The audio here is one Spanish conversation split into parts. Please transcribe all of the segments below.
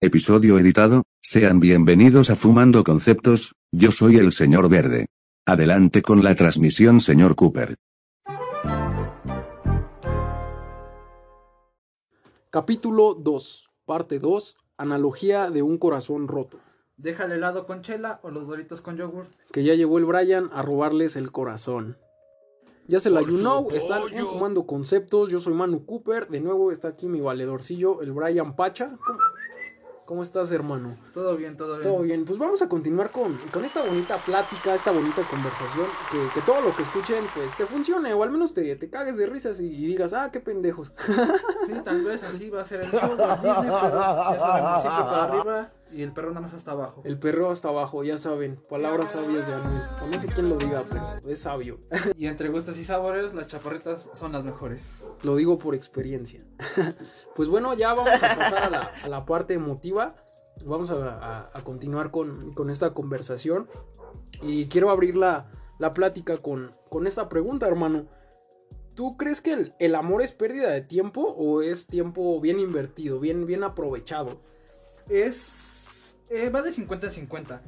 Episodio editado, sean bienvenidos a Fumando Conceptos, yo soy el señor Verde. Adelante con la transmisión señor Cooper. Capítulo 2, parte 2, analogía de un corazón roto. Déjale helado con chela o los doritos con yogur. Que ya llegó el Brian a robarles el corazón. Ya se la you know, están en Fumando Conceptos, yo soy Manu Cooper, de nuevo está aquí mi valedorcillo, el Brian Pacha. ¿Cómo, cómo estás, hermano? Todo bien, todo bien. Todo bien, pues vamos a continuar con, con esta bonita plática, esta bonita conversación, que, que todo lo que escuchen, pues te funcione, o al menos te, te cagues de risas y, y digas, ah, qué pendejos. Sí, tal vez así va a ser el show de Disney, pero ya sabemos, siempre para arriba y el perro nada más hasta abajo. El perro hasta abajo, ya saben, palabras sabias de Anuel. No sé quién lo diga, pero es sabio. Y entre gustos y sabores, las chaparritas son las mejores. Lo digo por experiencia. pues bueno, ya vamos a pasar a la, a la parte emotiva. Vamos a, a- a continuar con, con esta conversación. Y quiero abrir la, la plática con, con esta pregunta, hermano. ¿Tú crees que el, el amor es pérdida de tiempo o es tiempo bien invertido, bien, bien aprovechado? Es. Eh, va de 50 a 50.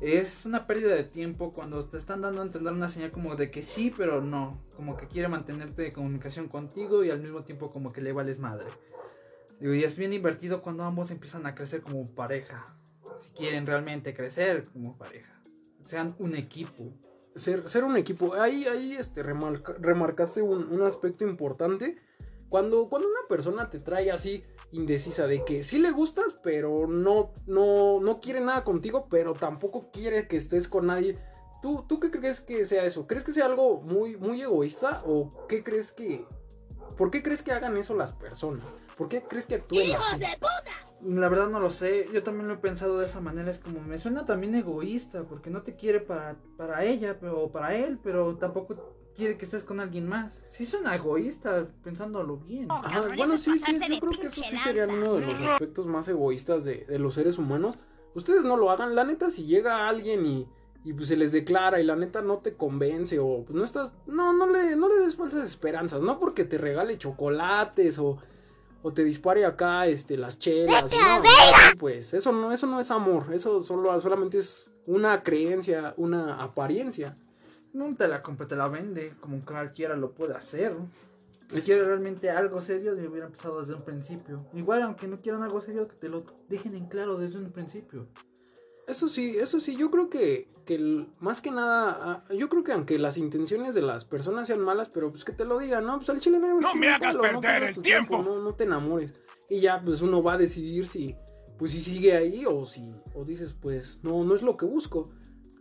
Es una pérdida de tiempo cuando te están dando a entender una señal como de que sí, pero no. Como que quiere mantenerte en comunicación contigo y al mismo tiempo como que le vales madre. Digo, y es bien invertido cuando ambos empiezan a crecer como pareja. Si quieren realmente crecer como pareja. Sean un equipo. ser, ser un equipo. Ahí, ahí este, remarca- remarcaste un, un aspecto importante. Cuando, cuando una persona te trae así indecisa de que sí le gustas, pero no, no, no quiere nada contigo, pero tampoco quiere que estés con nadie. ¿Tú, ¿Tú qué crees que sea eso? ¿Crees que sea algo muy, muy egoísta? ¿O qué crees que... ¿Por qué crees que hagan eso las personas? ¿Por qué crees que actúen así? La verdad no lo sé, yo también lo he pensado de esa manera, es como me suena también egoísta, porque no te quiere para, para ella pero, o para él, pero tampoco quiere que estés con alguien más. Sí suena egoísta, pensándolo bien. Ajá, bueno, sí, sí, yo creo que eso sí sería uno de los aspectos más egoístas de, de los seres humanos. Ustedes no lo hagan, la neta, si llega alguien y, y pues se les declara y la neta no te convence o pues no estás, no, no le, no le des falsas esperanzas, no porque te regale chocolates o, o te dispare acá este, las chelas, no, no, pues eso no, eso no es amor, eso solo, solamente es una creencia, una apariencia. No te la compra, te la vende, como cualquiera lo puede hacer. Si Es- quiere realmente algo serio, le hubiera empezado desde un principio. Igual, aunque no quieran algo serio, que te lo dejen en claro desde un principio. Eso sí, eso sí, yo creo que, que el- más que nada, ah, yo creo que aunque las intenciones de las personas sean malas, pero pues que te lo digan, ¿no? Pues al chile No me hagas perder pierdas el tu tiempo. No, no te enamores. Y ya, pues uno va a decidir si, pues si sigue ahí o si, o dices, pues no, no es lo que busco.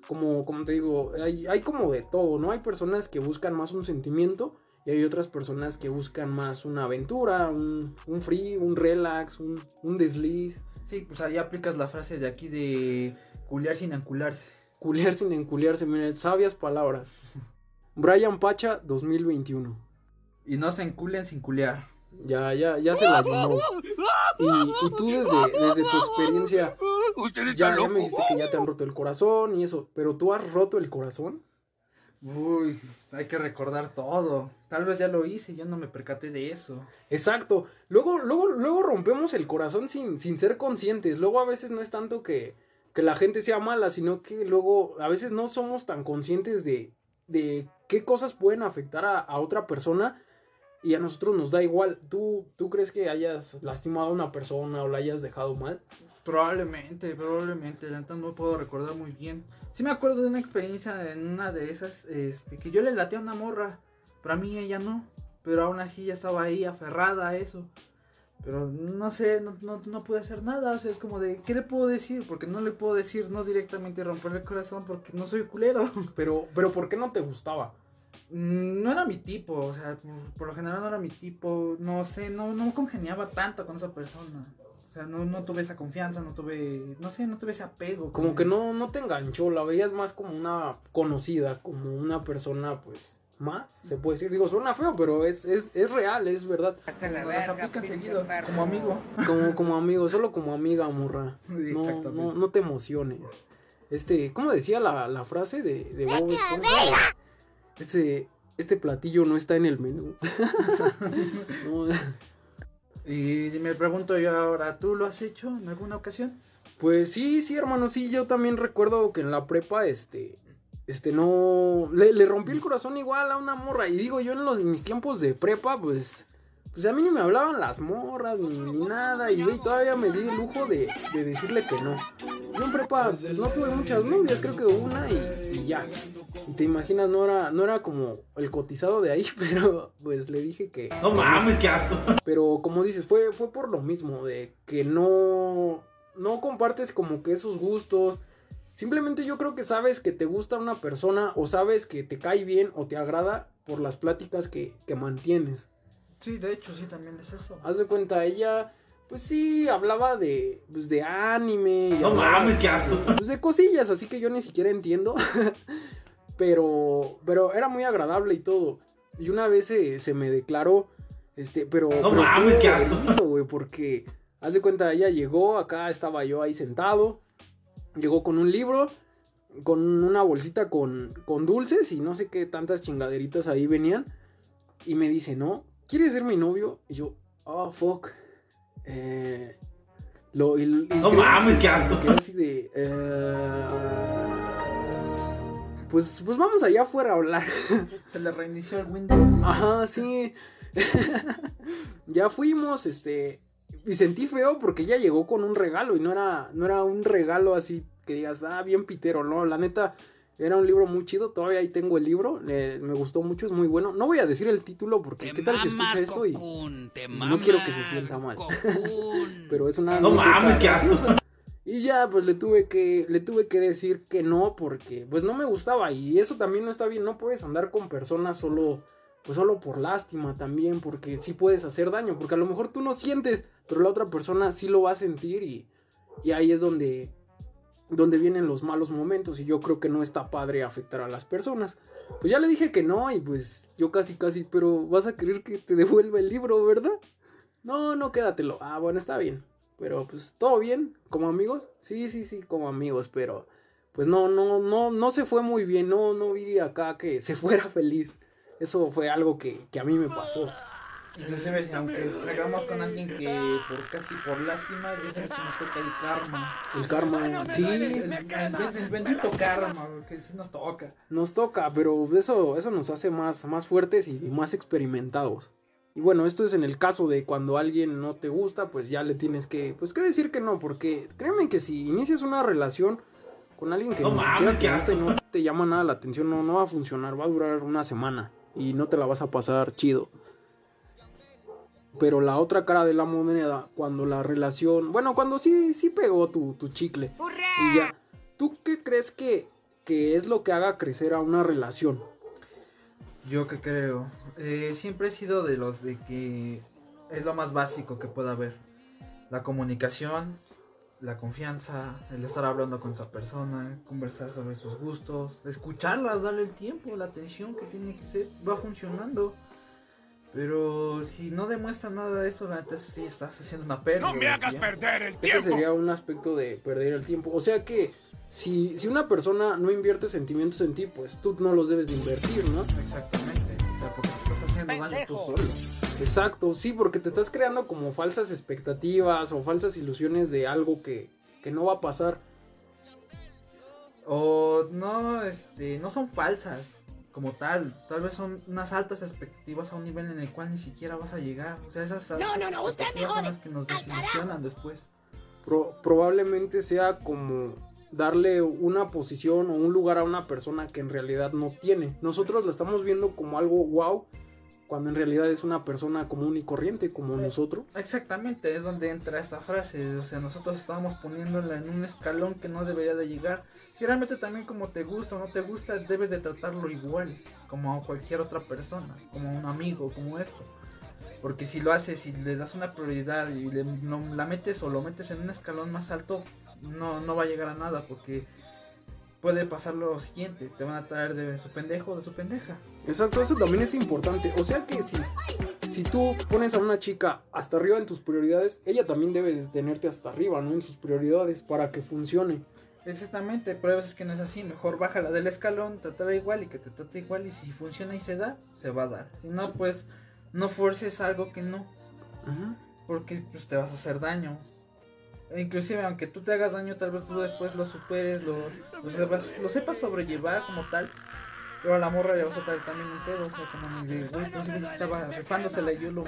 Como, como te digo, hay, hay como de todo, ¿no? Hay personas que buscan más un sentimiento y hay otras personas que buscan más una aventura, un, un free, un relax, un, un desliz. Sí, pues ahí aplicas la frase de aquí de culiar sin ancularse. Culiar sin enculiarse, miren, sabias palabras. Brian Pacha 2021. Y no se enculen sin culiar. Ya, ya, ya se la llenó. Y, y tú desde, desde tu experiencia, Usted está ya, ya me dijiste que ya te han roto el corazón y eso, pero tú has roto el corazón. Uy, hay que recordar todo. Tal vez ya lo hice, yo no me percaté de eso. Exacto. Luego, luego, luego rompemos el corazón sin, sin ser conscientes. Luego a veces no es tanto que, que la gente sea mala, sino que luego a veces no somos tan conscientes de, de qué cosas pueden afectar a, a otra persona y a nosotros nos da igual. ¿Tú, ¿Tú crees que hayas lastimado a una persona o la hayas dejado mal? Probablemente, probablemente, la no puedo recordar muy bien. Sí me acuerdo de una experiencia en una de esas, este, que yo le laté a una morra, pero a mí ella no. Pero aún así ya estaba ahí aferrada a eso. Pero no sé, no, no, no pude hacer nada, o sea, es como de, ¿qué le puedo decir? Porque no le puedo decir no directamente romperle el corazón porque no soy culero. Pero, pero ¿por qué no te gustaba? Mm, No era mi tipo, o sea, por, por lo general no era mi tipo, no sé, no, no congeniaba tanto con esa persona. O sea, no, no tuve esa confianza, no tuve, no sé, no tuve ese apego. Como que no, no te enganchó, la veías más como una conocida, como una persona, pues, más, se puede decir. Digo, suena feo, pero es, es, es real, es verdad. Las aplican seguido, como amigo. Como, como amigo, solo como amiga, morra. Sí, No, exactamente. no, no te emociones. Este, ¿cómo decía la, la frase de, de Bob Esponja? Este, este platillo no está en el menú. No, Y me pregunto yo ahora, ¿tú lo has hecho en alguna ocasión? Pues sí, sí, hermano, sí, yo también recuerdo que en la prepa, este, este, no, le, le rompí el corazón igual a una morra. Y digo, yo en los, en mis tiempos de prepa, pues, pues a mí ni me hablaban las morras ni, ni nada. Y güey, todavía me di el lujo de, de decirle que no. Yo en prepa no tuve muchas novias, creo que una y, y ya. Y te imaginas, no era, no era como el cotizado de ahí, pero pues le dije que. No mames, qué asco. Pero como dices, fue, fue por lo mismo, de que no, no compartes como que esos gustos. Simplemente yo creo que sabes que te gusta una persona o sabes que te cae bien o te agrada por las pláticas que, que mantienes. Sí, de hecho, sí, también es eso. Haz de cuenta, ella, pues sí, hablaba de, pues, de anime. y No mames, qué asco. Pues de cosillas, así que yo ni siquiera entiendo. pero, pero era muy agradable y todo. Y una vez se, se me declaró, este, pero... No pero mames, qué erizo, güey, porque, haz de cuenta, ella llegó, acá estaba yo ahí sentado, llegó con un libro, con una bolsita con, con dulces y no sé qué tantas chingaderitas ahí venían. Y me dice, ¿no? ¿Quieres ser mi novio? Y yo, oh, fuck. Eh, lo, y- y No creo mames, que- qué asco. así de... eh, pues, pues vamos allá afuera a hablar. Se le reinició el Windows. Ajá, sí. ya fuimos, este. Y sentí feo porque ella llegó con un regalo y no era, no era un regalo así que digas, ah, bien pitero, no. La neta, era un libro muy chido. Todavía ahí tengo el libro. me gustó mucho, es muy bueno. No voy a decir el título porque, ¿qué tal si escucha esto? Y, no quiero que se sienta mal. pero es una. No mames, qué asco. Y ya, pues le tuve que, le tuve que decir que no, porque pues no me gustaba. Y eso también no está bien. No puedes andar con personas solo, pues solo por lástima también, porque sí puedes hacer daño. Porque a lo mejor tú no sientes, pero la otra persona sí lo va a sentir y, y ahí es donde, donde vienen los malos momentos. Y yo creo que no está padre afectar a las personas. Pues ya le dije que no y pues yo casi, casi, pero vas a querer que te devuelva el libro, ¿verdad? No, no, quédatelo. Ah, bueno, está bien. Pero pues todo bien, como amigos. Sí, sí, sí, como amigos, pero pues no, no, no, no se fue muy bien. No, no vi acá que se fuera feliz. Eso fue algo que, que a mí me pasó. Inclusive, aunque salgamos con alguien que por casi por lástima, ya sabes que nos toca el karma. El karma, sí, El, el- el bendito karma, que sí nos toca. nos toca, pero eso, eso nos hace más, más fuertes y más experimentados. Y bueno, esto es en el caso de cuando alguien no te gusta, pues ya le tienes que, pues que decir que no, porque créeme que si inicias una relación con alguien que No ni mames, siquiera te gusta y no te llama nada la atención, no, no va a funcionar, va a durar una semana y no te la vas a pasar chido. Pero la otra cara de la moneda, cuando la relación, bueno, cuando sí, sí pegó tu, tu chicle. Y ya, ¿tú qué crees que, que es lo que haga crecer a una relación? Yo que creo, eh, siempre he sido de los de que es lo más básico que pueda haber. La comunicación, la confianza, el estar hablando con esa persona, conversar sobre sus gustos, escucharla, darle el tiempo, la atención que tiene que ser, va funcionando. Pero si no demuestra nada de eso, la neta sí estás haciendo una pérdida. No me hagas ya. perder el Ese tiempo. sería un aspecto de perder el tiempo. O sea que si, si una persona no invierte sentimientos en ti, pues tú no los debes de invertir, ¿no? Exactamente. O sea, porque te estás haciendo daño tú solo. Exacto, sí, porque te estás creando como falsas expectativas o falsas ilusiones de algo que, que no va a pasar. O no, este, no son falsas como tal. Tal vez son unas altas expectativas a un nivel en el cual ni siquiera vas a llegar. O sea, esas altas no, no, usted me expectativas son las que nos desilusionan después. Pro- probablemente sea como darle una posición o un lugar a una persona que en realidad no tiene. Nosotros la estamos viendo como algo wow, cuando en realidad es una persona común y corriente como Sí. nosotros. Exactamente, es donde entra esta frase. O sea, nosotros estábamos poniéndola en un escalón que no debería de llegar. Si realmente también como te gusta o no te gusta, debes de tratarlo igual, como a cualquier otra persona, como a un amigo, como esto. Porque si lo haces y le das una prioridad y le, no- la metes o lo metes en un escalón más alto, no, no va a llegar a nada porque puede pasar lo siguiente, te van a traer de su pendejo o de su pendeja. Exacto, eso también es importante. O sea que si, si tú pones a una chica hasta arriba en tus prioridades, ella también debe de tenerte hasta arriba, ¿no? En sus prioridades para que funcione. Exactamente, pero a veces que no es así, mejor bájala del escalón, trátala igual y que te trate igual y si funciona y se da, se va a dar. Si no, pues no forces algo que no. Porque pues, te vas a hacer daño. Inclusive aunque tú te hagas daño, tal vez tú después lo superes, lo, lo, sepas, sobrellevar como tal. Pero a la morra le vas a traer también un pedo, o sea, como de, güey, pues estaba rifándosela y yo lo.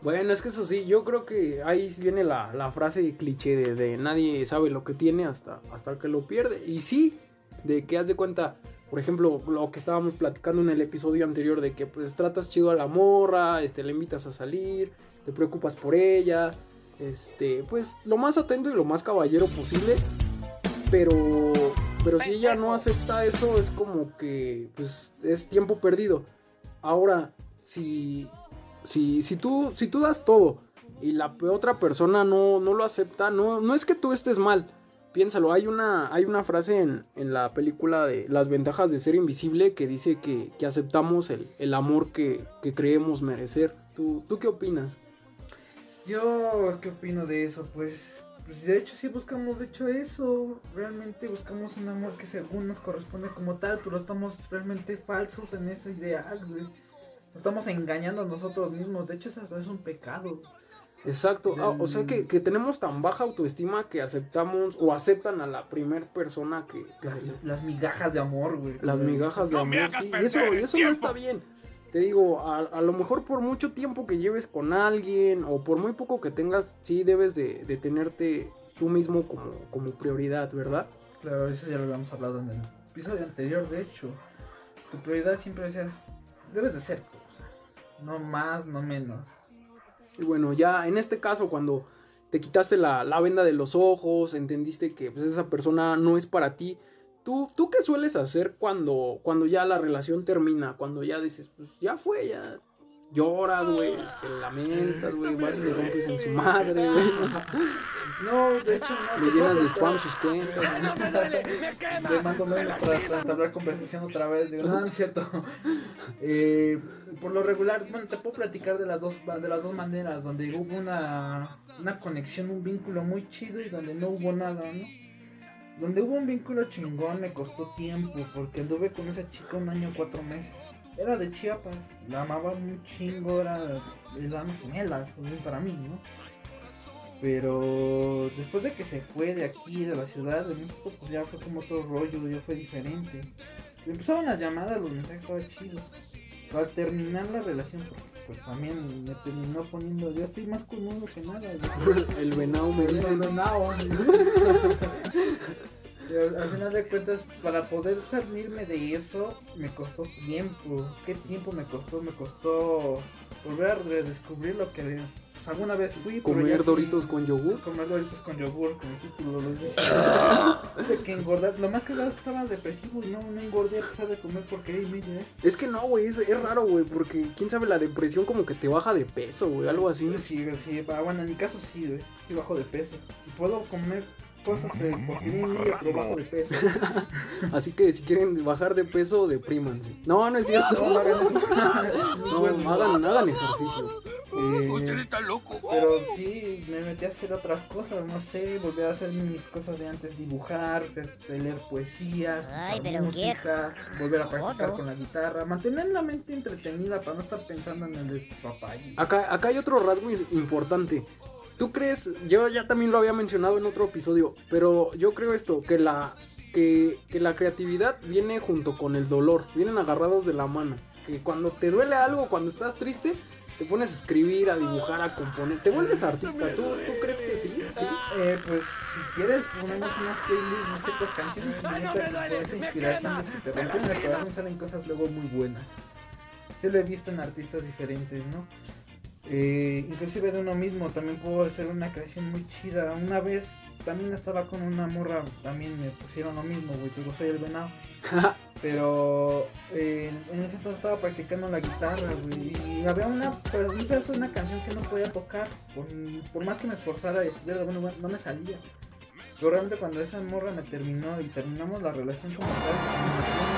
Bueno, es que eso sí, yo creo que ahí viene la, la frase cliché de, de, nadie sabe lo que tiene hasta, hasta que lo pierde. Y sí, de que haz de cuenta, por ejemplo, lo que estábamos platicando en el episodio anterior, de que pues tratas chido a la morra, este, le invitas a salir, te preocupas por ella, este, pues lo más atento y lo más caballero posible. Pero, pero si ella no acepta eso, es como que, pues, es tiempo perdido. Ahora, si, si, si, tú, si tú das todo y la otra persona no, no lo acepta, no, no es que tú estés mal. Piénsalo, hay una, hay una frase en, en la película de Las ventajas de ser invisible que dice que, que aceptamos el, el amor que, que, creemos merecer. ¿Tú, ¿Tú qué opinas? Yo, ¿qué opino de eso? Pues, pues de hecho sí buscamos, de hecho eso, realmente buscamos un amor que según nos corresponde como tal, pero estamos realmente falsos en ese ideal, güey. Nos estamos engañando a nosotros mismos, de hecho eso es un pecado. Exacto, ah, o sea que, que, tenemos tan baja autoestima que aceptamos o aceptan a la primer persona que... que las, las, migajas de amor, güey. Las migajas de no amor, sí, y eso, y eso no está bien te digo, a, a, lo mejor por mucho tiempo que lleves con alguien o por muy poco que tengas, sí debes de, de tenerte tú mismo como, como prioridad, ¿verdad? Claro, eso ya lo habíamos hablado en el episodio anterior, de hecho. Tu prioridad siempre seas, debes de ser tú, o sea, no más, no menos. Y bueno, ya en este caso, cuando te quitaste la, la venda de los ojos, entendiste que pues, esa persona no es para ti, ¿Tú, ¿Tú qué sueles hacer cuando, cuando ya la relación termina? Cuando ya dices, pues ya fue, ya lloras, güey, te lamentas, güey, vas y le rompes en su madre, güey. No, de hecho no. Le llenas de spam sus cuentas. Le mando menos para entablar conversación otra vez. Digo, no, no es cierto. Eh, por lo regular, bueno, te puedo platicar de las dos, de las dos maneras, donde hubo una, una conexión, un vínculo muy chido y donde no hubo nada, ¿no? Donde hubo un vínculo chingón me costó tiempo porque anduve con esa chica un año cuatro meses. Era de Chiapas, la amaba muy chingo, era eran gemelas, para mí, ¿no? Pero después de que se fue de aquí, de la ciudad de México, pues ya fue como otro rollo, ya fue diferente. empezaban las llamadas, los mensajes estaba chido. Para terminar la relación, pues también me terminó poniendo, yo estoy más cómodo que nada. El venado me dice. El venado. al final de cuentas, para poder salirme de eso, me costó tiempo. ¿Qué tiempo me costó? Me costó volver a redescubrir lo que alguna vez fui. Comer doritos con yogur. Comer doritos con yogur, como el título lo dice. de que engordar. Lo más que es que estaba depresivo y no, no engordé a pesar de comer porque media. Es que no, güey, es, es, raro, güey, porque quién sabe, la depresión como que te baja de peso, güey, algo así. Sí, sí, bueno, en mi caso sí, güey, sí bajo de peso. Y puedo comer cosas de porquería pero bajo de peso. Así que si quieren bajar de peso, deprímanse. No, no es cierto. No, no hagan, no, hagan, hagan ejercicio. Eh, Usted está loco. Pero sí, me metí a hacer otras cosas, no sé, volví a hacer mis cosas de antes, dibujar, de, leer poesías, Ay, pero música, volver a practicar con la guitarra, mantener la mente entretenida para no estar pensando en el papá. Acá, acá hay otro rasgo importante. ¿Tú crees? Yo ya también lo había mencionado en otro episodio, pero yo creo esto, que la, que, que la creatividad viene junto con el dolor, vienen agarrados de la mano. Que cuando te duele algo, cuando estás triste, te pones a escribir, a dibujar, a componer, te vuelves artista. ¿Tú, tú crees que sí? ¿Sí? Eh, pues si quieres ponemos unas playlists de ciertas canciones y con esa inspiración de que te rompen el corazón salen cosas luego muy buenas. Sí lo he visto en artistas diferentes, ¿no? Eh, inclusive de uno mismo también puedo hacer una creación muy chida. Una vez también estaba con una morra, también me pusieron lo mismo, güey, digo, soy el venado. Pero eh, en ese entonces estaba practicando la guitarra, güey. Y había una, pues, un pedazo de una canción que no podía tocar. Por, por más que me esforzara y estudiara, bueno, no me salía. Pero realmente cuando esa morra me terminó y terminamos la relación como tal,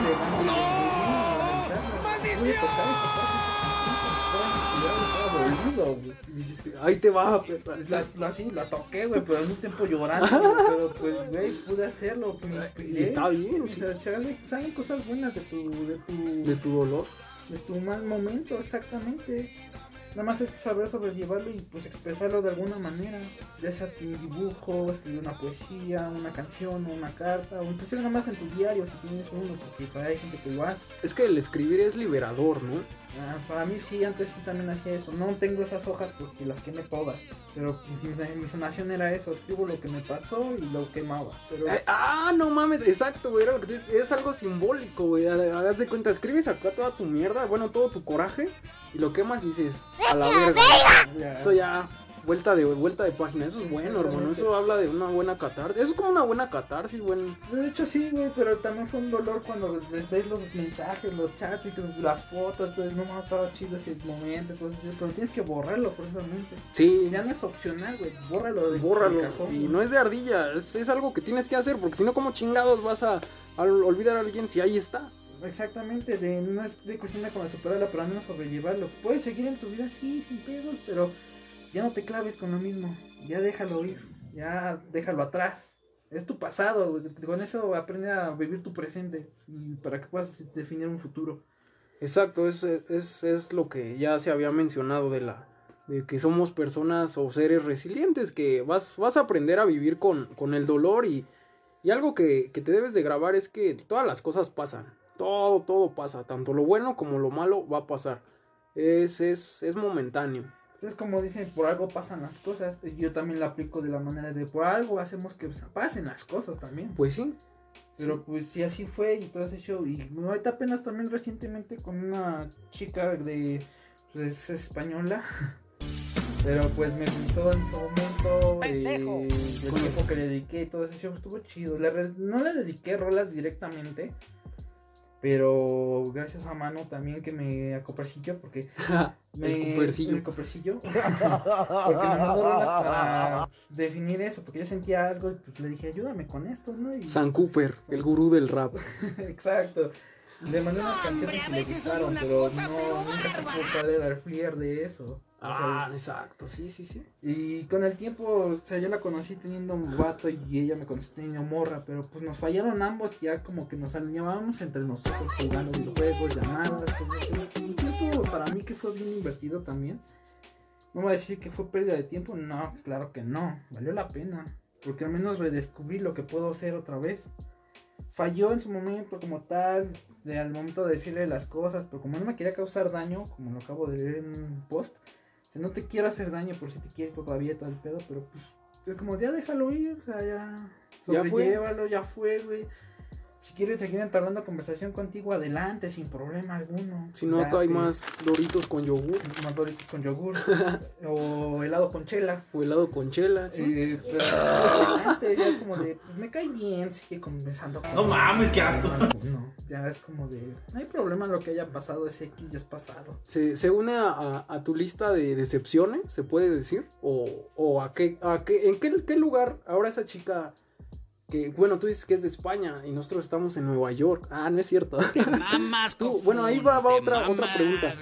me de banda y de la guitarra. Voy a tocar esa parte, esa canción, como si estaba dolido, güey. Dijiste, ahí te va, pues. La, la, sí, la toqué, güey, pero al mismo tiempo llorando, pero pues, güey, pude hacerlo, pues, me inspiré. Y está bien, sí. O sea, salen, salen cosas buenas de tu, de tu... De tu dolor. De tu mal momento, exactamente. Nada más es saber sobrellevarlo y pues expresarlo de alguna manera. Ya sea un dibujo, escribir una poesía, una canción, una carta, o inclusive nada más en tu diario si tienes uno, porque para hay gente que lo hace. Es que el escribir es liberador, ¿no? Ah, para mí sí, antes sí también hacía eso. No tengo esas hojas porque las quemé todas. Pero mi, mi sanación era eso, escribo lo que me pasó y lo quemaba. Pero... Eh, ah, no mames, exacto, güey. Es algo simbólico, güey. Hagas de cuenta, escribes acá toda tu mierda, bueno, todo tu coraje, y lo quemas y dices, a la verga. Esto ya vuelta de vuelta de página. Eso es bueno, hermano. Eso habla de una buena catarsis. Eso es como una buena catarsis, güey. De hecho, sí, güey, pero también fue un dolor cuando ves los mensajes, los chats y las fotos. Entonces, no más estaba chido ese momento. Entonces, pero tienes que borrarlo precisamente. Sí. Ya no es opcional, güey. Bórralo de Bórralo. y no es de ardilla. Es, es, algo que tienes que hacer. Porque si no, como chingados vas a, olvidar a alguien si ahí está? Exactamente, de, no es de cuestión de como superarla, pero al menos sobrellevarlo. Puedes seguir en tu vida, sí, sin pedos, pero ya no te claves con lo mismo, ya déjalo ir, ya déjalo atrás. Es tu pasado, con eso aprende a vivir tu presente y para que puedas definir un futuro. Exacto, es, es, es lo que ya se había mencionado de la de que somos personas o seres resilientes, que vas, vas a aprender a vivir con, con el dolor y, y algo que, que, te debes de grabar es que todas las cosas pasan, todo, todo pasa, tanto lo bueno como lo malo va a pasar, es, es, es momentáneo. Es como dicen, por algo pasan las cosas. Yo también lo aplico de la manera de por algo hacemos que pasen las cosas también. Pues sí. Pero pues sí, así fue y todo ese show. Y ahorita apenas también recientemente con una chica de. Pues española. Pero pues me gustó en su momento. Eh, el tiempo que le dediqué y todo ese show estuvo chido. no le dediqué rolas directamente. Pero gracias a Mano también que me acopercillo porque me, el copercillo. El copercillo. porque me mandó para definir eso, porque yo sentía algo y pues le dije, ayúdame con esto, ¿no? Y, San Cooper, el gurú del rap. Exacto. Le mandé unas canciones y le gustaron, pero no, nunca se pudo cuál era el flair de eso. Ah, exacto, sí, sí, sí. Y con el tiempo, o sea, yo la conocí teniendo un vato y ella me conoció teniendo morra, pero pues nos fallaron ambos, ya como que nos alineábamos entre nosotros jugando videojuegos, llamadas, cosas Un tiempo para mí que fue bien invertido también. No voy a decir que fue pérdida de tiempo, no, claro que no, valió la pena, porque al menos redescubrí lo que puedo hacer otra vez. Falló en su momento como tal, de, al momento de decirle las cosas, pero como no me quería causar daño, como lo acabo de leer en un post, o sea, no te quiero hacer daño por si te quieres todavía todo el pedo, pero pues es como ya déjalo ir, o sea, ya sobrelllévalo, ya fue, güey. Si quieres seguir entablando conversación contigo, adelante, sin problema alguno. Si no, acá hay más doritos con yogur. Más doritos con yogur. o helado con chela. O helado con chela, sí. Eh, pero adelante, ya es como de, pues me cae bien, sigue conversando. no mames, qué asco. No, ya es como de, no hay problema lo que haya pasado, ese X ya es pasado. ¿Se, se une a, a, tu lista de decepciones, se puede decir? ¿O, o a qué, a qué, en qué, qué lugar ahora esa chica que bueno, tú dices que es de España y nosotros estamos en Nueva York. Ah, no es cierto. tú, bueno, ahí va, otra, otra pregunta.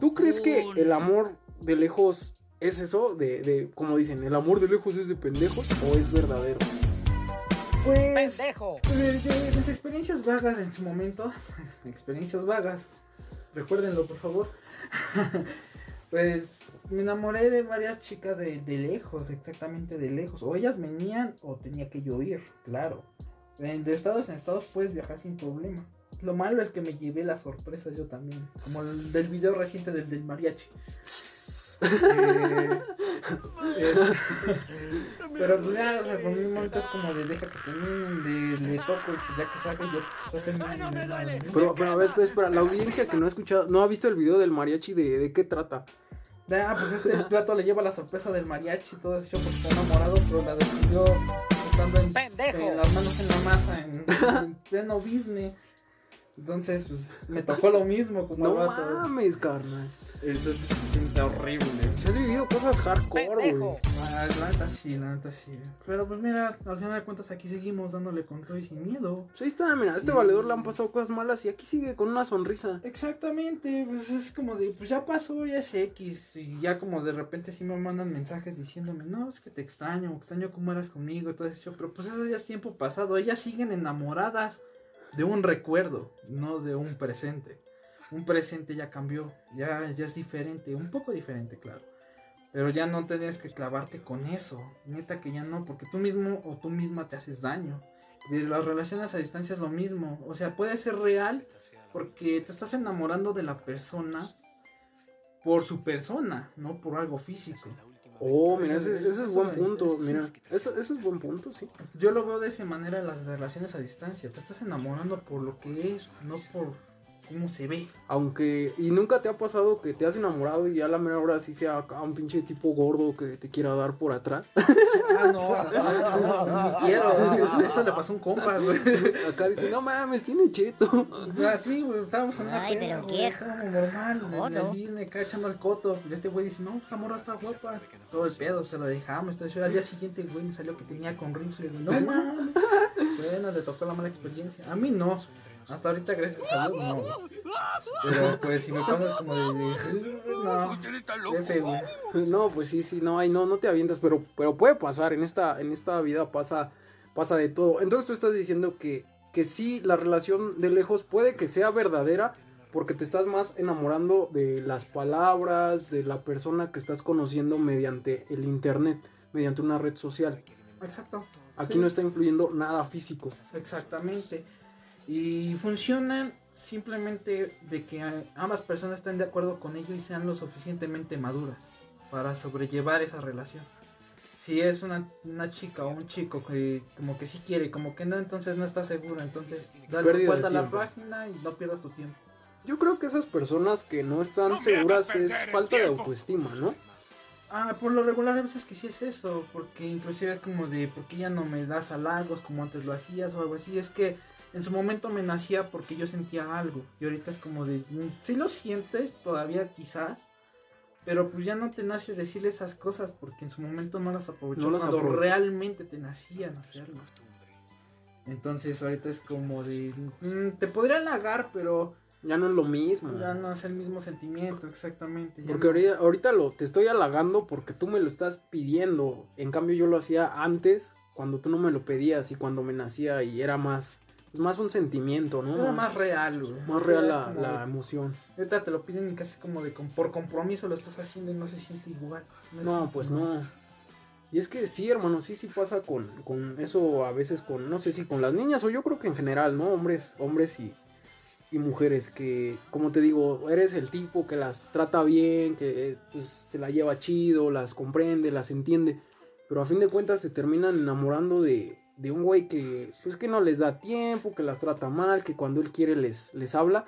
¿Tú crees que el amor de lejos es eso? De, de, como dicen, ¿el amor de lejos es de pendejos o es verdadero? Pues, Pendejo. De, mis experiencias vagas en su momento, experiencias vagas, recuérdenlo por favor. pues me enamoré de varias chicas de, lejos, exactamente de lejos. O ellas venían o tenía que yo ir, claro. De estados en estados puedes viajar sin problema. Lo malo es que me llevé las sorpresas yo también. Como el del video reciente del, del mariachi. Eh, pero pues ya, o sea, por mi momento es como de deja que terminen, de le toco y pues ya que saque yo, yo Pero, pero a ver, pues, para la audiencia que no ha escuchado, no ha visto el video del mariachi, ¿de, de qué trata? Ah, pues este plato le lleva la sorpresa del mariachi y todo eso porque está enamorado, pero la decidió estando en, en, las manos en la masa, en, en pleno business. Entonces, pues, me tocó lo mismo como No mames, carnal. Entonces se siente horrible. Si has vivido cosas hardcore, güey. Ah, la neta sí, la neta sí. Pero pues mira, al final de cuentas aquí seguimos dándole con todo y sin miedo. Sí, está, mira, a este valedor le han pasado cosas malas y aquí sigue con una sonrisa. Exactamente, pues es como de, pues ya pasó, ya es X. Y ya como de repente sí me mandan mensajes diciéndome, no, es que te extraño, extraño cómo eras conmigo y todo eso. Pero pues eso ya es tiempo pasado, ellas siguen enamoradas de un recuerdo, no de un presente un presente ya cambió, ya, ya es diferente, un poco diferente, claro. Pero ya no tienes que clavarte con eso, neta que ya no, porque tú mismo o tú misma te haces daño. De las relaciones a distancia es lo mismo, o sea, puede ser real porque te estás enamorando de la persona por su persona, no por algo físico. Oh, mira, ese, ese es buen punto, mira, eso, eso es buen punto, sí. Yo lo veo de esa manera en las relaciones a distancia, te estás enamorando por lo que es, no por cómo se ve. Aunque, y nunca te ha pasado que te has enamorado y ya a la mera hora sí sea acá un pinche tipo gordo que te quiera dar por atrás. Ah, no, no, no, quiero. Eso le pasó a un compa, güey. Acá dice, no mames, tiene cheto. Así, güey, estábamos en una Ay, pero estábamos normal, en el business, acá echando el coto. Y este güey dice, no, esa morra está guapa. Todo el pedo, se lo dejamos. Entonces, al día siguiente, güey, me salió que tenía con rifle. güey. No mames. Bueno, le tocó la mala experiencia. A mí no. Hasta ahorita, gracias a Dios, no. Pero, pues, si me pasas como de. no. No, pues sí, sí, no, ay, no, no te avientas, pero, pero puede pasar, en esta, en esta vida pasa, pasa de todo. Entonces tú estás diciendo que, que sí, la relación de lejos puede que sea verdadera, porque te estás más enamorando de las palabras, de la persona que estás conociendo mediante el internet, mediante una red social. Exacto. Aquí Sí. no está influyendo nada físico. Exactamente. Y funcionan simplemente de que ambas personas estén de acuerdo con ello y sean lo suficientemente maduras para sobrellevar esa relación. Si es una, una chica o un chico que como que sí quiere, como que no, entonces no está seguro, entonces dale vuelta a la página y no pierdas tu tiempo. Yo creo que esas personas que no están seguras es falta de autoestima, ¿no? Ah, por lo regular a veces que sí es eso, porque inclusive es como de, ¿por qué ya no me das halagos como antes lo hacías o algo así? Es que en su momento me nacía porque yo sentía algo y ahorita es como de, mm, sí lo sientes todavía quizás, pero pues ya no te nace decirle esas cosas porque en su momento no las aprovechó No las cuando realmente te nacían hacerlo. Entonces ahorita es como de, mm, te podría halagar, pero Ya no es lo mismo. ya no es el mismo sentimiento exactamente. Porque no. ahorita, ahorita lo, te estoy halagando porque tú me lo estás pidiendo. En cambio yo lo hacía antes, cuando tú no me lo pedías y cuando me nacía y era más, pues más un sentimiento, ¿no? Era más real, güey. más real la, la de- emoción. Ahorita te lo piden y casi como de por compromiso lo estás haciendo y no se siente igual. No, pues igual. no. Y es que sí, hermano, sí, sí pasa con, con eso a veces con, no sé si con las niñas o yo creo que en general, ¿no? Hombres, hombres y, y mujeres que, como te digo, eres el tipo que las trata bien, que eh, pues, se la lleva chido, las comprende, las entiende, pero a fin de cuentas se terminan enamorando de, de un güey que, pues que no les da tiempo, que las trata mal, que cuando él quiere les, les habla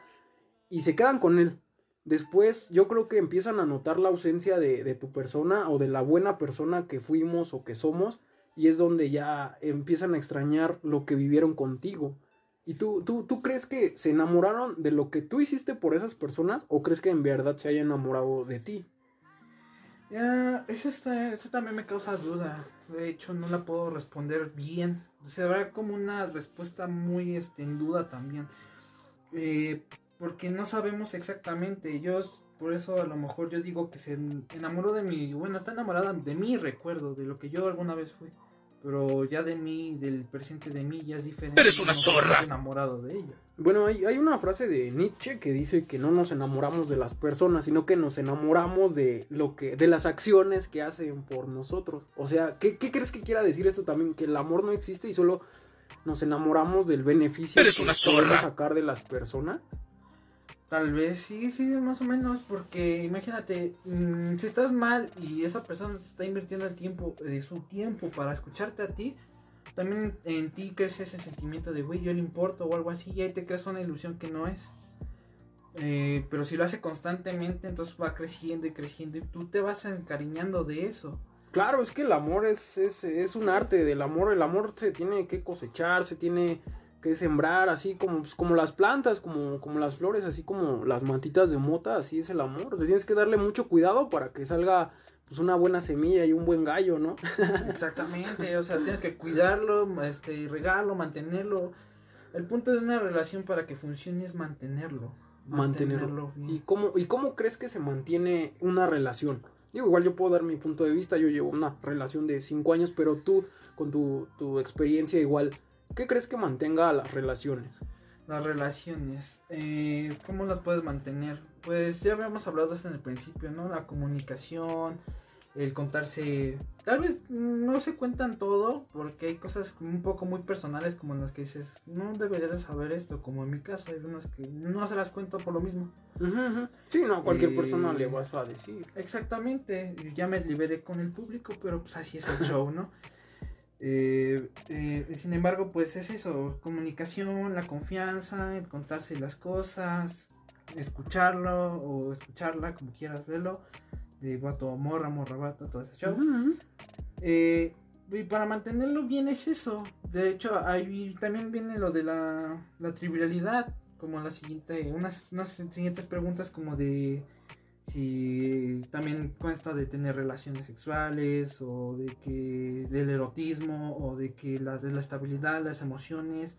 y se quedan con él. Después yo creo que empiezan a notar la ausencia de, de tu persona o de la buena persona que fuimos o que somos y es donde ya empiezan a extrañar lo que vivieron contigo. ¿Y tú, tú, tú crees que se enamoraron de lo que tú hiciste por esas personas o crees que en verdad se hayan enamorado de ti? Ya, eso, eso también me causa duda. De hecho, no la puedo responder bien. Se habrá como una respuesta muy este, en duda también. Eh, porque no sabemos exactamente. Yo, por eso a lo mejor yo digo que se enamoró de mí. Bueno, está enamorada de mí, recuerdo, de lo que yo alguna vez fui. Pero ya de mí, del presente de mí, ya es diferente. Eres una No zorra. enamorado de ella. Bueno, hay, hay una frase de Nietzsche que dice que no nos enamoramos de las personas, sino que nos enamoramos de lo que, de las acciones que hacen por nosotros. O sea, ¿qué, qué crees que quiera decir esto también? Que el amor no existe y solo nos enamoramos del beneficio Eres que una podemos zorra. sacar de las personas. Tal vez sí, sí, más o menos, porque imagínate, mm, si estás mal y esa persona está invirtiendo el tiempo, de su tiempo para escucharte a ti, también en ti crece ese sentimiento de, güey, yo le importo o algo así, y ahí te creas una ilusión que no es. Eh, pero si lo hace constantemente, entonces va creciendo y creciendo y tú te vas encariñando de eso. Claro, es que el amor es, es, es un arte del amor. El amor se tiene que cosechar, se tiene que sembrar, así como, pues, como las plantas, como, como las flores, así como las mantitas de mota, así es el amor. Le tienes que darle mucho cuidado para que salga pues, una buena semilla y un buen gallo, ¿no? Exactamente, o sea, tienes que cuidarlo, este, regarlo, mantenerlo. El punto de una relación para que funcione es mantenerlo. Mantenerlo. ¿Y cómo, ¿Y cómo crees que se mantiene una relación? Digo, igual yo puedo dar mi punto de vista, yo llevo una relación de 5 años, pero tú, con tu, tu experiencia igual, ¿qué crees que mantenga a las relaciones? Las relaciones, eh, ¿cómo las puedes mantener? Pues ya habíamos hablado en el principio, ¿no? La comunicación, el contarse, tal vez no se cuentan todo, porque hay cosas un poco muy personales como en las que dices, no deberías de saber esto, como en mi caso, hay unas que no se las cuento por lo mismo. Sí, no, cualquier persona le vas a decir. Exactamente, ya me liberé con el público, pero pues así es el show, ¿no? Eh, eh, sin embargo, pues es eso, comunicación, la confianza, el contarse las cosas, escucharlo o escucharla, como quieras verlo de vato morra, morra, vato, todo ese show. Eh, y para mantenerlo bien es eso. De hecho, ahí también viene lo de la, la trivialidad, como la siguiente, unas, unas siguientes preguntas como de si también consta de tener relaciones sexuales o de que del erotismo o de que la, de la estabilidad, las emociones.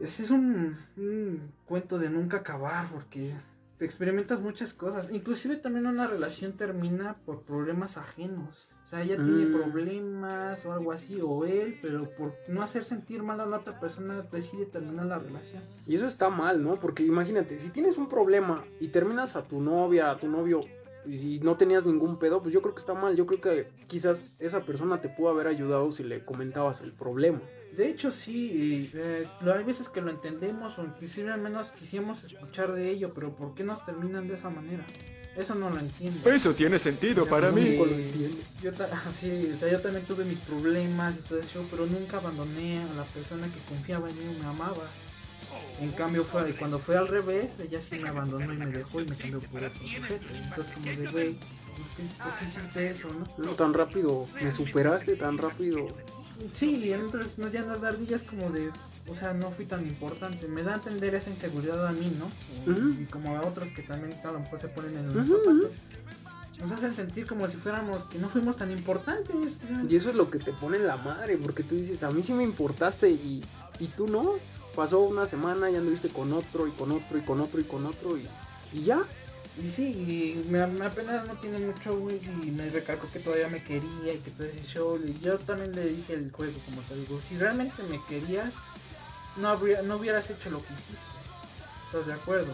Ese es un, un cuento de nunca acabar porque te experimentas muchas cosas. Inclusive también una relación termina por problemas ajenos. O sea, ella tiene mm. problemas o algo así, o él, pero por no hacer sentir mal a la otra persona decide terminar la relación. Y eso está mal, ¿no? Porque imagínate, si tienes un problema y terminas a tu novia, a tu novio, y si no tenías ningún pedo, pues yo creo que está mal. Yo creo que quizás esa persona te pudo haber ayudado si le comentabas el problema. De hecho, sí, eh, hay veces que lo entendemos o inclusive al menos quisimos escuchar de ello, pero ¿por qué nos terminan de esa manera? Eso no lo entiendo. Eso tiene sentido para mí. Yo, sí, o sea, yo también tuve mis problemas y todo eso, pero nunca abandoné a la persona que confiaba en mí y me amaba. En cambio, fue, cuando fue al revés, ella sí me abandonó y me dejó y me cambió por otro sujeto. Entonces, como de, güey, ¿por qué, hiciste eso, no? Tan rápido, me superaste tan rápido. Sí, y entonces no, ya las ardillas como de, o sea, no fui tan importante. Me da a entender esa inseguridad a mí, ¿no? Y como a otros que también a lo mejor se ponen en los zapatos. Nos hacen sentir como si fuéramos, que no fuimos tan importantes. Y eso es lo que te pone en la madre, porque tú dices, a mí sí me importaste y, y tú no. Pasó una semana y anduviste con otro y con otro y con otro y con otro y, y ya. Y sí, y me, apenas no tiene mucho, güey, y me recalcó que todavía me quería y que todo ese show. Y yo también le dije el juego, como te digo, si realmente me querías, no, habría, no hubieras hecho lo que hiciste. ¿Estás de acuerdo?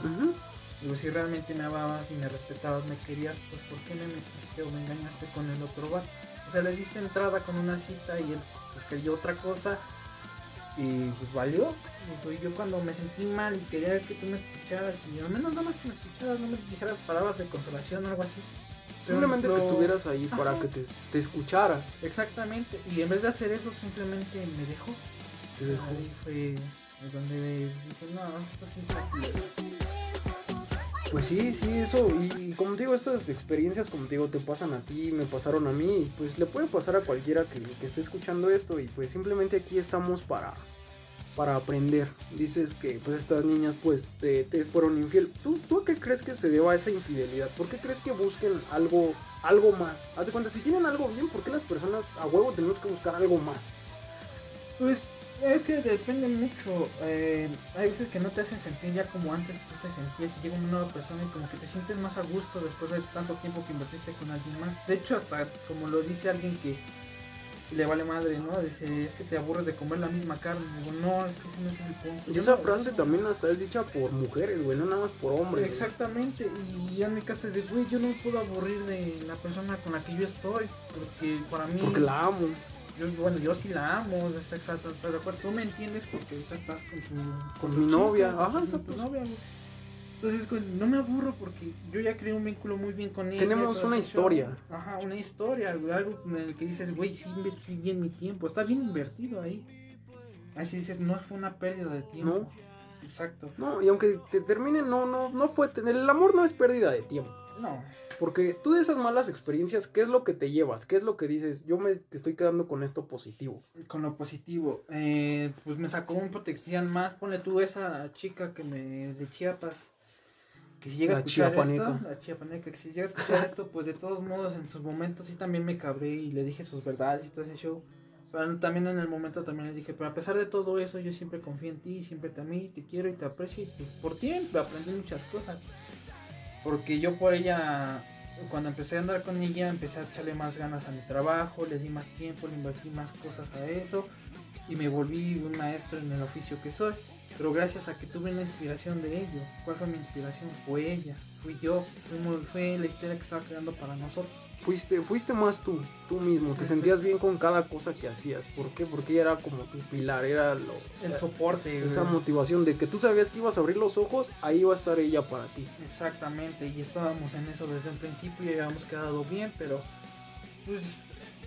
Digo, si realmente me amabas y me respetabas, me querías, pues ¿por qué me metiste o me engañaste con el otro vato? O sea, le diste entrada con una cita y él pues quería otra cosa y pues valió. Y yo cuando me sentí mal y quería que tú me escucharas, y al menos nada más que me escucharas, no me dijeras palabras de consolación o algo así. Simplemente que estuvieras ahí para que te, te, escuchara. Exactamente. Y en vez de hacer eso, simplemente me dejó. Ahí fue donde dije, no, esto sí está pues sí, sí, eso. Y, como te digo, estas experiencias, como te digo, te pasan a ti, me pasaron a mí. Y pues le puede pasar a cualquiera que, esté escuchando esto. Y pues simplemente aquí estamos para, para aprender. Dices que pues estas niñas pues te, fueron infiel. ¿Tú, ¿Tú qué crees que se deba a esa infidelidad? ¿Por qué crees que busquen algo, algo más? Haz de cuenta, si tienen algo bien, ¿por qué las personas a huevo tenemos que buscar algo más? Pues es que depende mucho. Eh, hay veces que no te hacen sentir ya como antes tú te sentías y llega una nueva persona y como que te sientes más a gusto después de tanto tiempo que invertiste con alguien más. De hecho, hasta como lo dice alguien que le vale madre, ¿no? Dice, es que te aburres de comer la misma carne. Digo, no, es que ese no es el punto. Y esa frase también hasta es dicha por mujeres, güey, no nada más por hombres. Exactamente, y en mi caso es de, güey, yo no puedo aburrir de la persona con la que yo estoy, porque para mí... Porque la amo yo, bueno, yo sí la amo, está exacto, está de acuerdo. Tú me entiendes porque ahorita estás con tu, con mi novia, ajá, con tu novia. Entonces, no me aburro porque yo ya creé un vínculo muy bien con ella. Tenemos una historia. Ajá, una historia, algo en el que dices, güey, sí invertí bien mi tiempo, está bien invertido ahí. Así dices, no fue una pérdida de tiempo. No. Exacto. No, y aunque te termine, no, no, no fue. El amor no es pérdida de tiempo. No. Porque tú de esas malas experiencias, ¿qué es lo que te llevas? ¿Qué es lo que dices? Yo me estoy quedando con esto positivo. Con lo positivo. Eh, pues me sacó un potencial más. Ponle tú esa chica que me. de Chiapas. Que si llega a escuchar esto. La chiapaneca. Que si llega a escuchar esto, pues de todos modos en sus momentos sí también me cabré y le dije sus verdades y todo ese show. Pero también en el momento también le dije, pero a pesar de todo eso, yo siempre confío en ti, siempre te amé, te quiero y te aprecio. Y pues, por ti aprendí muchas cosas. Porque yo por ella, cuando empecé a andar con ella, empecé a echarle más ganas a mi trabajo, le di más tiempo, le invertí más cosas a eso y me volví un maestro en el oficio que soy. Pero gracias a que tuve la inspiración de ello. ¿Cuál fue mi inspiración? Fue ella, fui yo, fue la historia que estaba creando para nosotros. Fuiste, fuiste más tú, tú mismo, te sentías bien con cada cosa que hacías. ¿Por qué? Porque ella era como tu pilar, era lo, el soporte. Esa motivación de que tú sabías que ibas a abrir los ojos, ahí iba a estar ella para ti. Exactamente, y estábamos en eso desde el principio y habíamos quedado bien, pero pues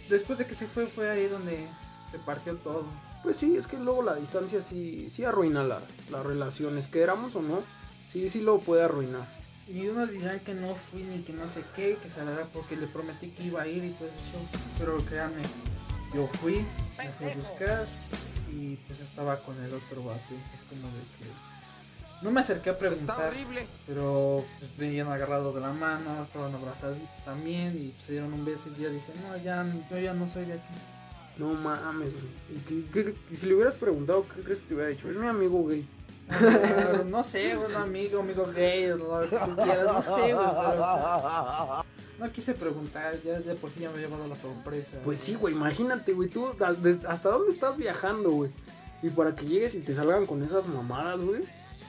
después de que se fue fue ahí donde se partió todo. Pues sí, es que luego la distancia sí, sí arruina la, las relaciones, queramos o no, sí, sí lo puede arruinar. Y unos dirán que no fui ni que no sé qué, que se hará porque le prometí que iba a ir y todo eso. Pero créanme, yo fui, me fui a buscar y pues estaba con el otro vato. Es como de que. No me acerqué a preguntar. Pero pues venían agarrados de la mano, estaban abrazaditos también y se dieron un beso y ya dije, no, ya, yo ya no soy de aquí. No mames, ¿Y, si le hubieras preguntado, ¿qué crees que te hubiera dicho? Es mi amigo gay. No sé, un amigo, amigo gay, no, no sé, güey, pero no quise preguntar, ya de por sí ya me había llevado la sorpresa. Pues sí, güey, imagínate, güey, tú hasta dónde estás viajando, güey. Y para que llegues y te salgan con esas mamadas, güey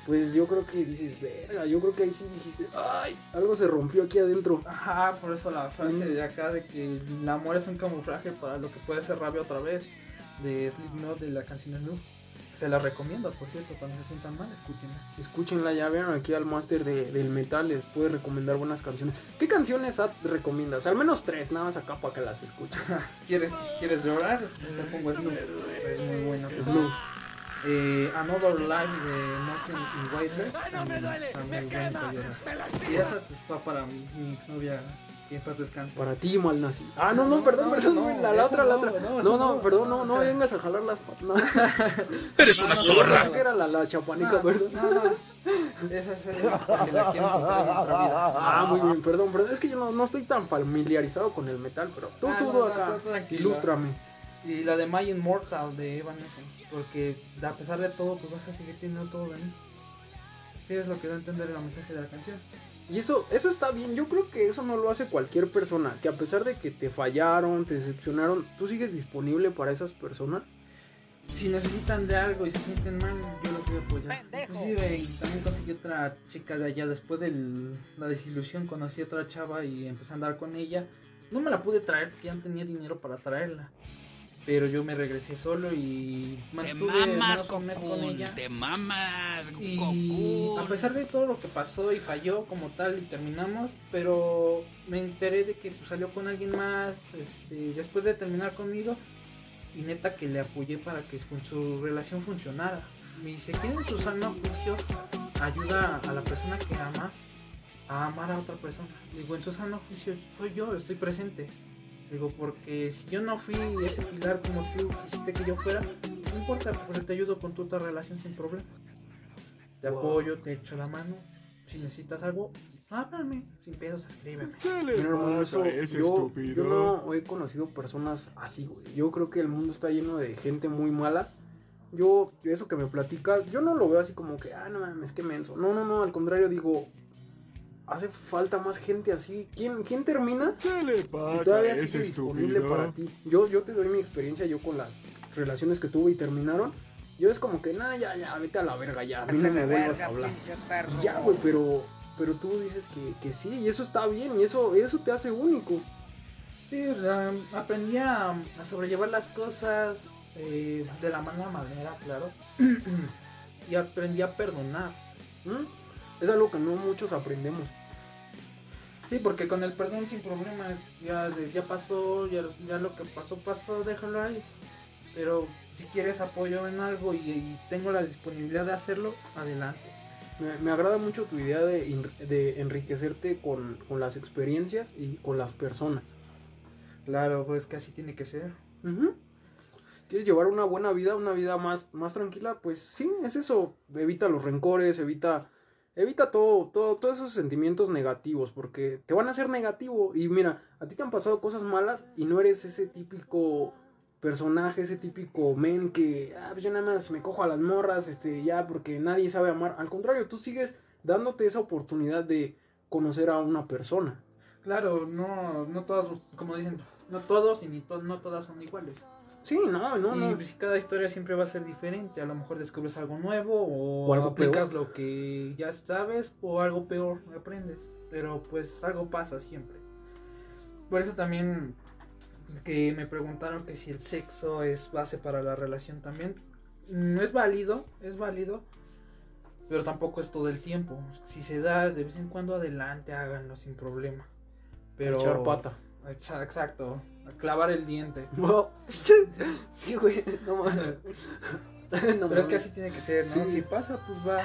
pues yo creo que dices, verga, yo creo que ahí sí dijiste, ay, algo se rompió aquí adentro. Ajá, por eso la frase de acá de que el amor es un camuflaje para lo que puede ser rabia otra vez, de Slipknot, de la canción Noob. Se la recomiendo, por cierto, cuando se sientan mal, escúchenla. Escúchenla, ya vieron aquí al máster de, del metal, les puede recomendar buenas canciones. ¿Qué canciones recomiendas? Al menos tres, nada más acá para que las escuchen. ¿Quieres, ¿Quieres llorar? Te pongo Snoop, es muy bueno. Snoop. Eh, Another Life de Mastin y White también, también Y esa va para mi, mi exnovia que paz descanse. Para ti, mal nazi. Ah, no, no, perdón, perdón, la, otra, la otra. No, no, perdón, no, no vengas a jalar las patas. Eres una zorra. que era la, la chapanica, perdón. Esa es la que la quiero encontrar en otra vida. Ah, muy bien, perdón, perdón. Es que yo no, no estoy tan familiarizado con el metal, pero tú, ah, tú, acá, ilústrame. Y la de My Immortal de Evanescence. Porque a pesar de todo, pues vas a seguir teniendo todo de mí. Sí, es lo que da a entender el mensaje de la canción. Y eso, eso está bien. Yo creo que eso no lo hace cualquier persona. Que a pesar de que te fallaron, te decepcionaron, tú sigues disponible para esas personas. Si necesitan de algo y se sienten mal, yo los voy a apoyar. Inclusive también conseguí otra chica de allá. Después de la desilusión conocí a otra chava y empecé a andar con ella. No me la pude traer porque ya no tenía dinero para traerla pero yo me regresé solo y mantuve te mamas, con ella. Te mamas, a pesar de todo lo que pasó y falló como tal y terminamos, pero me enteré de que pues, salió con alguien más este, después de terminar conmigo y neta que le apoyé para que su relación funcionara. Me dice, ¿quién en su sano juicio ayuda a la persona que ama a amar a otra persona? Digo, en su sano juicio soy yo, estoy presente Digo, porque si yo no fui ese pilar como tú quisiste que yo fuera, no importa, porque te ayudo con tu otra relación sin problema. Te apoyo, te echo la mano. Si necesitas algo, háblame, sin pedos, escríbeme. ¿Qué le yo, yo no he conocido personas así, güey. Yo creo que el mundo está lleno de gente muy mala. Yo, eso que me platicas, yo no lo veo así como que, ah, no mames, qué menso. No, no, no, al contrario, digo, hace falta más gente así. ¿Quién, quién termina? ¿Qué le pasa? Y todavía sigue disponible para ti. Yo, yo te doy mi experiencia, yo con las relaciones que tuve y terminaron. Yo es como que, nada, ya, ya, vete a la verga, ya, a mí no me vuelvas a hablar. Ya, güey, pero, pero tú dices que, que, sí, y eso está bien, y eso, eso te hace único. Sí, aprendí a, sobrellevar las cosas eh, de la mala manera, claro. y aprendí a perdonar. ¿Mm? Es algo que no muchos aprendemos. Sí, porque con el perdón sin problema, ya, ya pasó, ya, ya lo que pasó, pasó, déjalo ahí. Pero si quieres apoyo en algo y, tengo la disponibilidad de hacerlo, adelante. Me, agrada mucho tu idea de, de enriquecerte con, las experiencias y con las personas. Claro, pues que así tiene que ser. ¿Quieres llevar una buena vida, una vida más, más tranquila? Pues sí, es eso. Evita los rencores, evita evita todo, todo, todos esos sentimientos negativos, porque te van a hacer negativo. Y mira, a ti te han pasado cosas malas y no eres ese típico personaje, ese típico men que, ah, pues yo nada más me cojo a las morras, este, ya, porque nadie sabe amar. Al contrario, tú sigues dándote esa oportunidad de conocer a una persona. Claro, no, no todas, como dicen, no todos y ni no todas son iguales. Sí, no, no, y no. pues, cada historia siempre va a ser diferente. A lo mejor descubres algo nuevo o, O algo aplicas peor. lo que ya sabes o algo peor aprendes. Pero pues algo pasa siempre. Por eso también que me preguntaron que si el sexo es base para la relación también. No es válido, es válido. Pero tampoco es todo el tiempo. Si se da de vez en cuando adelante, háganlo sin problema. Pero Echar pata. Exacto. A clavar el diente. No. sí, güey. No mames. No Pero es que así tiene que ser, ¿no? Sí. Si pasa, pues va.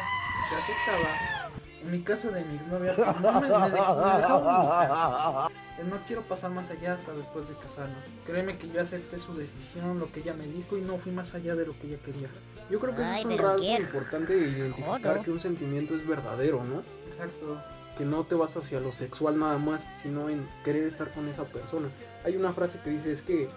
Se acepta, va. En mi caso de mi exnovia, pues, no me, me dejó, me No quiero pasar más allá hasta después de casarnos. Créeme que yo acepté su decisión, lo que ella me dijo y no fui más allá de lo que ella quería. Yo creo que eso Ay, es un rasgo qué importante de identificar que un sentimiento es verdadero, ¿no? Exacto. Que no te vas hacia lo sexual nada más, sino en querer estar con esa persona. Hay una frase que dice es que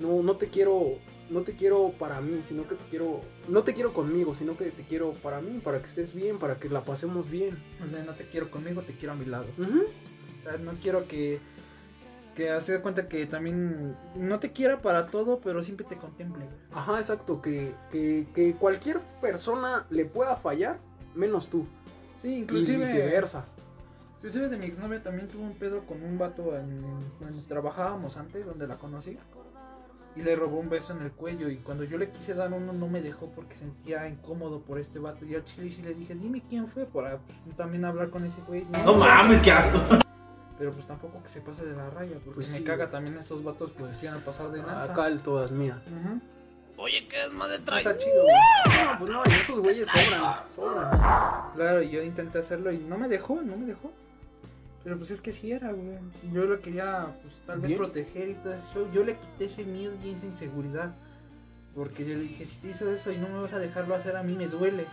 no, no te quiero, no te quiero para mí, sino que te quiero, no te quiero conmigo, sino que te quiero para mí, para que estés bien, para que la pasemos bien. O sea, no te quiero conmigo, te quiero a mi lado. Ujú. O sea, no quiero que. Que dé cuenta que también no te quiera para todo, pero siempre te contemple. Ajá, exacto, que, que, que cualquier persona le pueda fallar, menos tú. Sí, Y inclusive. Viceversa. Inclusive de mi exnovia también tuvo un pedo con un vato en donde trabajábamos antes, donde la conocí. Y le robó un beso en el cuello. Y cuando yo le quise dar uno, no me dejó porque sentía incómodo por este vato. Y al chile sí le dije, dime quién fue para pues, también hablar con ese güey. No mames, qué asco. Pero pues tampoco que se pase de la raya, porque Pues me sí, caga también estos vatos que se quieran pasar de lanza. Acá el todas mías. Oye, ¿qué es más de No traes? Está chido, güey. No, pues no, esos güeyes sobran, sobran. Claro, y yo intenté hacerlo y no me dejó, no me dejó. Pero pues es que sí era, güey. Yo lo quería, pues tal vez Bien. proteger y todo eso. Yo le quité ese miedo y esa inseguridad. Porque yo le dije, si te hizo eso y no me vas a dejarlo hacer, a mí me duele.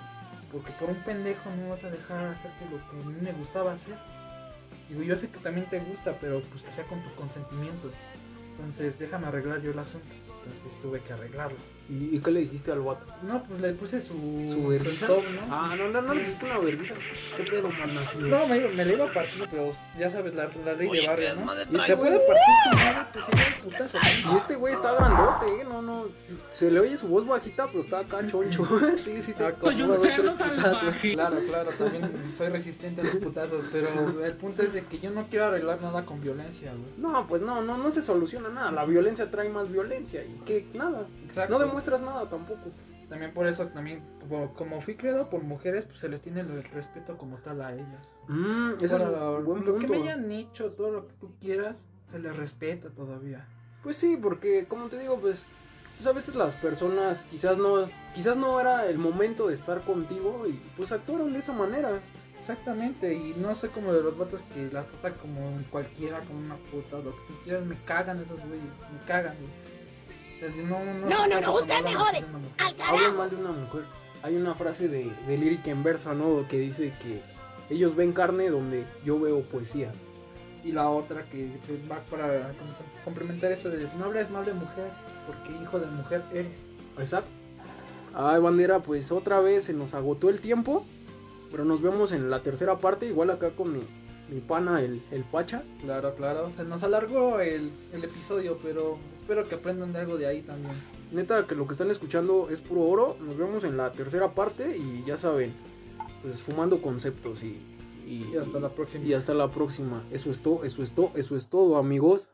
Porque por un pendejo no me vas a dejar hacerte lo que a mí me gustaba hacer. Digo, yo sé que también te gusta, pero pues que sea con tu consentimiento. Entonces, déjame arreglar yo el asunto. Entonces tuve que arreglarlo. ¿Y, y qué le dijiste al vato? No, pues le puse su, ¿Su stop, ¿no? Ah, no, no, no Sí. le pusiste una vergüenza. ¿Qué pedo, man? Así, No, me, me le iba a partir, pero ya sabes, la, la ley Oye, de barrio, ¿qué ¿no? de Y te puede partir su madre, pues no, putazo. Y este güey está grandote, ¿eh? No, no. Se- le oye su voz bajita, pero está acá choncho. sí, sí, te Ah, Soy un dos, tres putazos. Claro, claro, también soy resistente a los putazos, pero el punto es de que yo no quiero arreglar nada con violencia, güey. No, pues no, no, no se soluciona nada. La violencia trae más violencia. ¿Y qué? Nada. Exacto. No demuestras nada tampoco. También por eso, también, como, como fui criado por mujeres, pues se les tiene el respeto como tal a ellas. Mmm, eso es lo, un buen lo que punto. me hayan dicho, todo lo que tú quieras, se les respeta todavía. Pues sí, porque como te digo, pues, pues a veces las personas quizás no, quizás no era el momento de estar contigo y pues actuaron de esa manera. Exactamente, y no soy como de los vatos que la tratan como cualquiera, como una puta, lo que tú quieras, me cagan esos güeyes, me cagan, güey. No, no, No, no, usted me jode. ¡Al Hablan mal de una mujer. Hay una frase de, de lírica en verso, ¿no? Que dice que ellos ven carne donde yo veo poesía. Y la otra que se va para complementar eso de no hables mal de mujeres, porque hijo de mujer eres. Exacto. Ay, bandera, pues otra vez se nos agotó el tiempo. Pero nos vemos en la tercera parte, igual acá con mi, mi pana, el, el Pacha. Claro, claro. Se nos alargó el, el episodio, pero espero que aprendan de algo de ahí también. Neta, que lo que están escuchando es puro oro. Nos vemos en la tercera parte y ya saben, pues fumando conceptos y, y, Y hasta la próxima. y hasta la próxima. Eso es todo, eso es todo, eso es todo, amigos.